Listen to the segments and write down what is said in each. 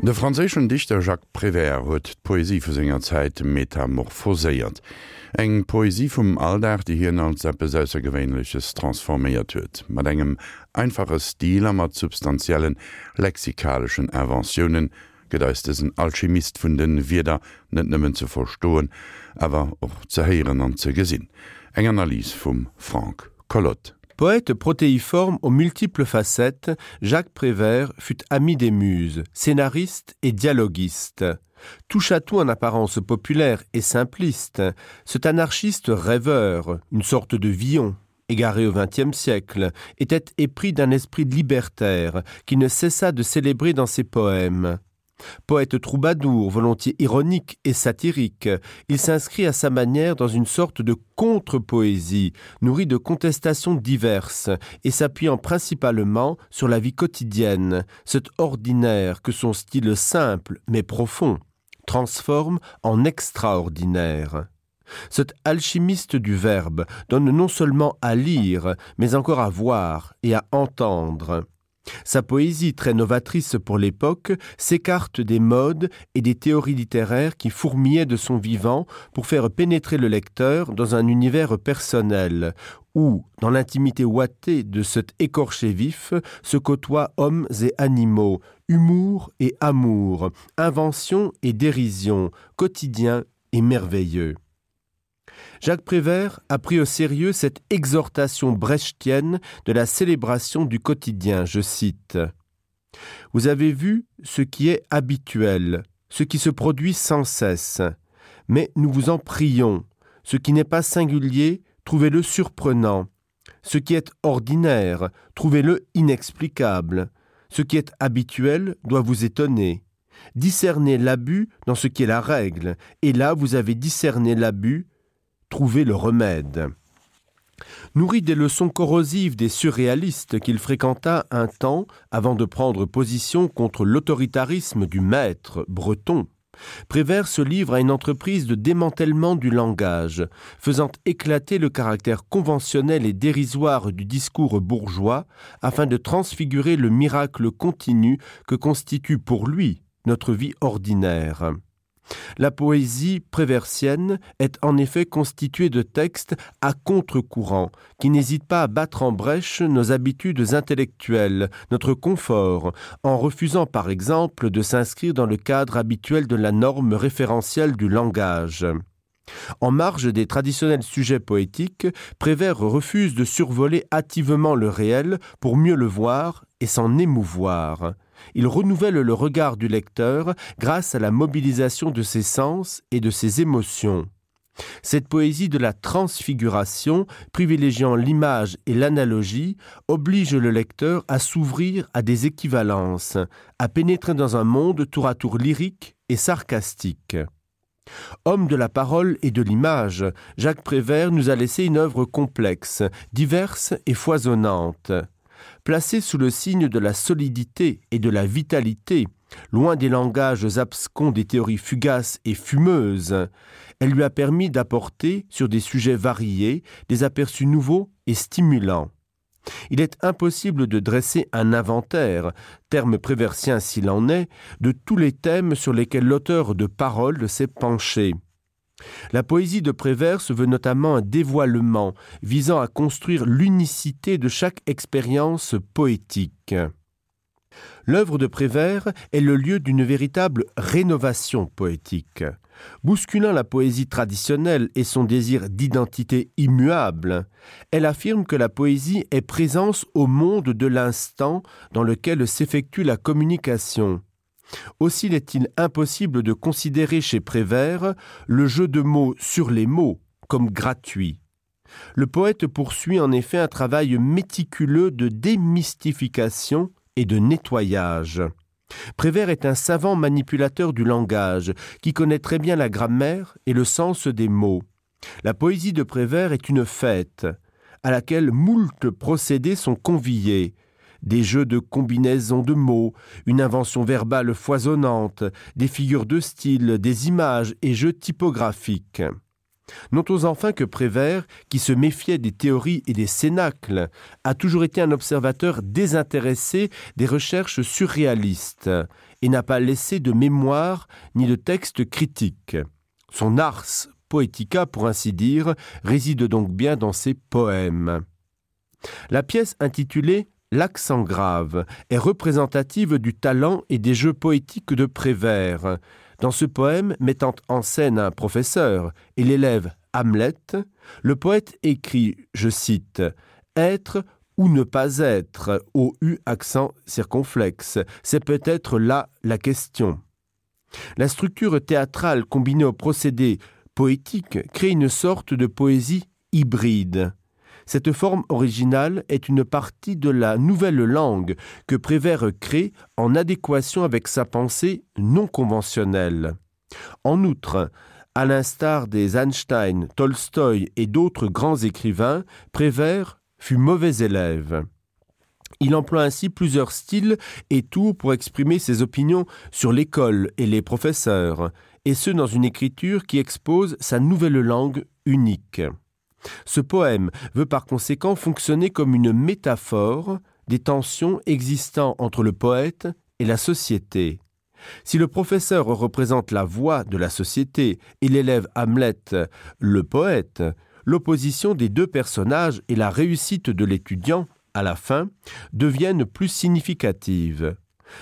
De franzéschen Dichter Jacques Prévert huet d Poesie vu senger Zäit metamorphoséiert. eng Poesie vum Alldach, die hir der besäser gewéinleches transforméiert huet, mat engem einfaches Stiler mat substanziellen lexikalischen Erventionioen, gedeistesen Alchemist vun den Wider net nëmmen ze verstoen, awer och zehéieren an ze gesinn. Eg Analys vum Frank Collot. Poète protéiforme aux multiples facettes, Jacques Prévert fut ami des muses, scénariste et dialoguiste. Touche à tout en apparence populaire et simpliste, cet anarchiste rêveur, une sorte de Villon, égaré au XXe siècle, était épris d'un esprit libertaire qui ne cessa de célébrer dans ses poèmes. Poète troubadour, volontiers ironique et satirique, il s'inscrit à sa manière dans une sorte de contre-poésie, nourrie de contestations diverses et s'appuyant principalement sur la vie quotidienne, cet ordinaire que son style simple mais profond transforme en extraordinaire. Cet alchimiste du verbe donne non seulement à lire, mais encore à voir et à entendre. Sa poésie très novatrice pour l'époque s'écarte des modes et des théories littéraires qui fourmillaient de son vivant pour faire pénétrer le lecteur dans un univers personnel où, dans l'intimité ouatée de cet écorché vif, se côtoient hommes et animaux, humour et amour, invention et dérision, quotidien et merveilleux. Jacques Prévert a pris au sérieux cette exhortation brechtienne de la célébration du quotidien, je cite. Vous avez vu ce qui est habituel, ce qui se produit sans cesse, mais nous vous en prions, ce qui n'est pas singulier, trouvez-le surprenant, ce qui est ordinaire, trouvez-le inexplicable, ce qui est habituel doit vous étonner. Discernez l'abus dans ce qui est la règle, et là vous avez discerné l'abus trouver le remède. Nourri des leçons corrosives des surréalistes qu'il fréquenta un temps avant de prendre position contre l'autoritarisme du maître breton, Prévert se livre à une entreprise de démantèlement du langage, faisant éclater le caractère conventionnel et dérisoire du discours bourgeois afin de transfigurer le miracle continu que constitue pour lui notre vie ordinaire. La poésie préversienne est en effet constituée de textes à contre-courant, qui n'hésitent pas à battre en brèche nos habitudes intellectuelles, notre confort, en refusant par exemple de s'inscrire dans le cadre habituel de la norme référentielle du langage. En marge des traditionnels sujets poétiques, Prévert refuse de survoler hâtivement le réel pour mieux le voir et s'en émouvoir il renouvelle le regard du lecteur grâce à la mobilisation de ses sens et de ses émotions. Cette poésie de la transfiguration, privilégiant l'image et l'analogie, oblige le lecteur à s'ouvrir à des équivalences, à pénétrer dans un monde tour à tour lyrique et sarcastique. Homme de la parole et de l'image, Jacques Prévert nous a laissé une œuvre complexe, diverse et foisonnante placée sous le signe de la solidité et de la vitalité, loin des langages abscons des théories fugaces et fumeuses, elle lui a permis d'apporter, sur des sujets variés, des aperçus nouveaux et stimulants. Il est impossible de dresser un inventaire, terme préversien s'il en est, de tous les thèmes sur lesquels l'auteur de paroles s'est penché. La poésie de Prévert se veut notamment un dévoilement visant à construire l'unicité de chaque expérience poétique. L'œuvre de Prévert est le lieu d'une véritable rénovation poétique. Bousculant la poésie traditionnelle et son désir d'identité immuable, elle affirme que la poésie est présence au monde de l'instant dans lequel s'effectue la communication, Aussi est-il impossible de considérer chez Prévert le jeu de mots sur les mots comme gratuit. Le poète poursuit en effet un travail méticuleux de démystification et de nettoyage. Prévert est un savant manipulateur du langage qui connaît très bien la grammaire et le sens des mots. La poésie de Prévert est une fête à laquelle moult procédés sont conviés, des jeux de combinaisons de mots, une invention verbale foisonnante, des figures de style, des images et jeux typographiques. Notons enfin que Prévert, qui se méfiait des théories et des cénacles, a toujours été un observateur désintéressé des recherches surréalistes, et n'a pas laissé de mémoire ni de texte critique. Son ars poetica, pour ainsi dire, réside donc bien dans ses poèmes. La pièce intitulée L'accent grave est représentative du talent et des jeux poétiques de Prévert. Dans ce poème mettant en scène un professeur et l'élève Hamlet, le poète écrit, je cite, Être ou ne pas être au U accent circonflexe, c'est peut-être là la question. La structure théâtrale combinée au procédé poétique crée une sorte de poésie hybride. Cette forme originale est une partie de la nouvelle langue que Prévert crée en adéquation avec sa pensée non conventionnelle. En outre, à l'instar des Einstein, Tolstoï et d'autres grands écrivains, Prévert fut mauvais élève. Il emploie ainsi plusieurs styles et tours pour exprimer ses opinions sur l'école et les professeurs, et ce dans une écriture qui expose sa nouvelle langue unique. Ce poème veut par conséquent fonctionner comme une métaphore des tensions existant entre le poète et la société. Si le professeur représente la voix de la société et l'élève Hamlet le poète, l'opposition des deux personnages et la réussite de l'étudiant, à la fin, deviennent plus significatives.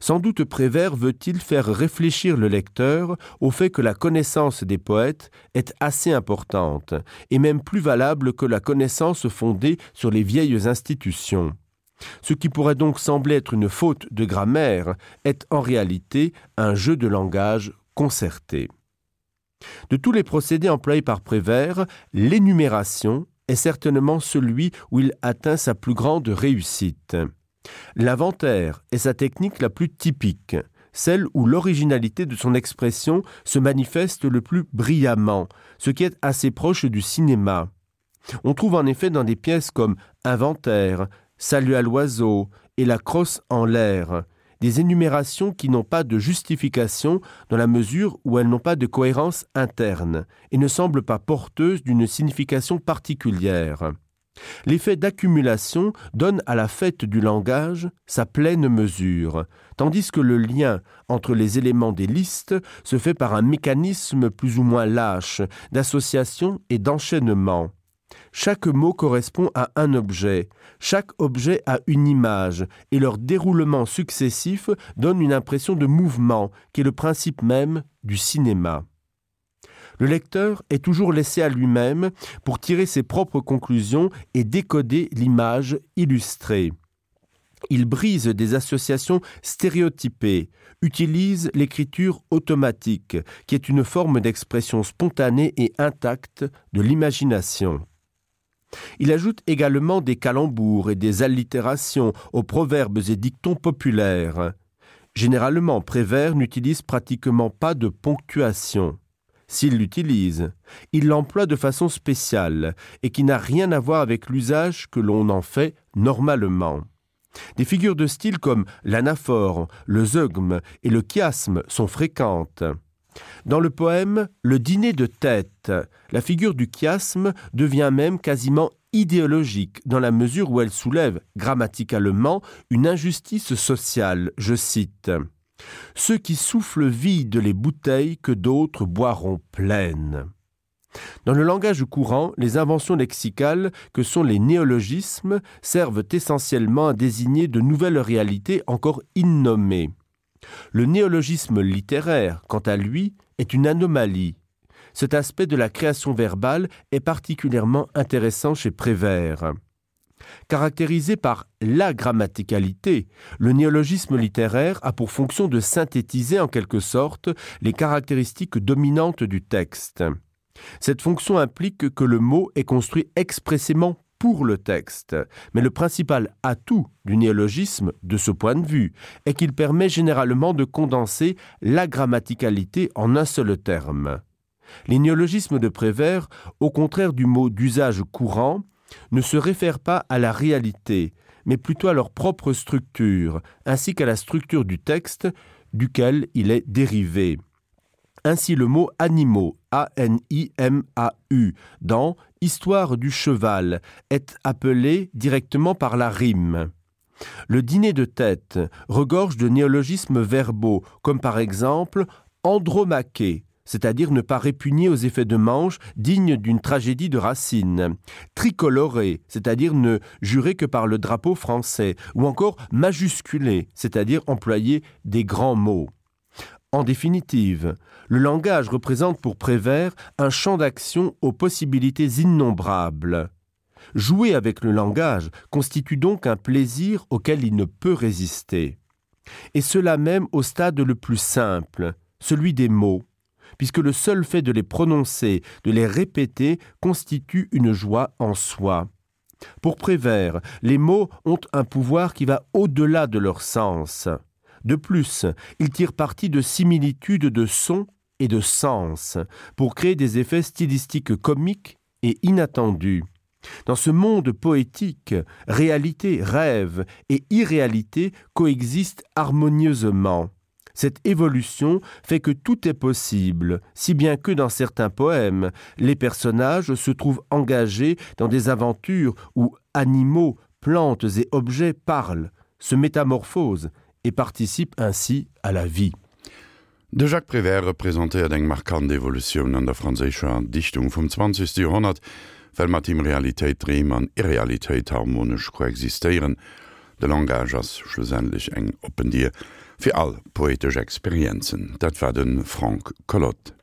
Sans doute Prévert veut-il faire réfléchir le lecteur au fait que la connaissance des poètes est assez importante, et même plus valable que la connaissance fondée sur les vieilles institutions. Ce qui pourrait donc sembler être une faute de grammaire est en réalité un jeu de langage concerté. De tous les procédés employés par Prévert, l'énumération est certainement celui où il atteint sa plus grande réussite. L'inventaire est sa technique la plus typique, celle où l'originalité de son expression se manifeste le plus brillamment, ce qui est assez proche du cinéma. On trouve en effet dans des pièces comme Inventaire, Salut à l'oiseau et La crosse en l'air, des énumérations qui n'ont pas de justification dans la mesure où elles n'ont pas de cohérence interne et ne semblent pas porteuses d'une signification particulière. L'effet d'accumulation donne à la fête du langage sa pleine mesure, tandis que le lien entre les éléments des listes se fait par un mécanisme plus ou moins lâche d'association et d'enchaînement. Chaque mot correspond à un objet, chaque objet a une image, et leur déroulement successif donne une impression de mouvement qui est le principe même du cinéma. Le lecteur est toujours laissé à lui-même pour tirer ses propres conclusions et décoder l'image illustrée. Il brise des associations stéréotypées, utilise l'écriture automatique, qui est une forme d'expression spontanée et intacte de l'imagination. Il ajoute également des calembours et des allitérations aux proverbes et dictons populaires. Généralement, Prévert n'utilise pratiquement pas de ponctuation s'il l'utilise, il l'emploie de façon spéciale et qui n'a rien à voir avec l'usage que l'on en fait normalement. Des figures de style comme l'anaphore, le zeugme et le chiasme sont fréquentes. Dans le poème Le dîner de tête, la figure du chiasme devient même quasiment idéologique dans la mesure où elle soulève grammaticalement une injustice sociale, je cite. Ceux qui soufflent vident les bouteilles que d'autres boiront pleines. Dans le langage courant, les inventions lexicales, que sont les néologismes, servent essentiellement à désigner de nouvelles réalités encore innommées. Le néologisme littéraire, quant à lui, est une anomalie. Cet aspect de la création verbale est particulièrement intéressant chez Prévert. Caractérisé par la grammaticalité, le néologisme littéraire a pour fonction de synthétiser en quelque sorte les caractéristiques dominantes du texte. Cette fonction implique que le mot est construit expressément pour le texte, mais le principal atout du néologisme, de ce point de vue, est qu'il permet généralement de condenser la grammaticalité en un seul terme. Les néologismes de Prévert, au contraire du mot d'usage courant, ne se réfèrent pas à la réalité, mais plutôt à leur propre structure, ainsi qu'à la structure du texte duquel il est dérivé. Ainsi le mot animaux A-N-I-M-A-U dans Histoire du cheval est appelé directement par la rime. Le dîner de tête regorge de néologismes verbaux, comme par exemple andromaquer, c'est-à-dire ne pas répugner aux effets de manche dignes d'une tragédie de racine, tricoloré, c'est-à-dire ne jurer que par le drapeau français, ou encore majusculé, c'est-à-dire employer des grands mots. En définitive, le langage représente pour Prévert un champ d'action aux possibilités innombrables. Jouer avec le langage constitue donc un plaisir auquel il ne peut résister. Et cela même au stade le plus simple, celui des mots, puisque le seul fait de les prononcer, de les répéter, constitue une joie en soi. Pour Prévert, les mots ont un pouvoir qui va au-delà de leur sens. De plus, ils tirent parti de similitudes de sons et de sens pour créer des effets stylistiques comiques et inattendus. Dans ce monde poétique, réalité, rêve et irréalité coexistent harmonieusement. Cette évolution fait que tout est possible, si bien que dans certains poèmes, les personnages se trouvent engagés dans des aventures où animaux, plantes et objets parlent, se métamorphosent et participent ainsi à la vie. De Jacques Prévert repräsentiert eng markant Evolution an der franzécher Dichtung vom 20. Jahrhundert, well mat im Realitéit Reem an Irrealitéit harmonisch koexistieren, de Langage ass schlussendlich eng fir all poetesch Experizen, dat war den Frank Collot.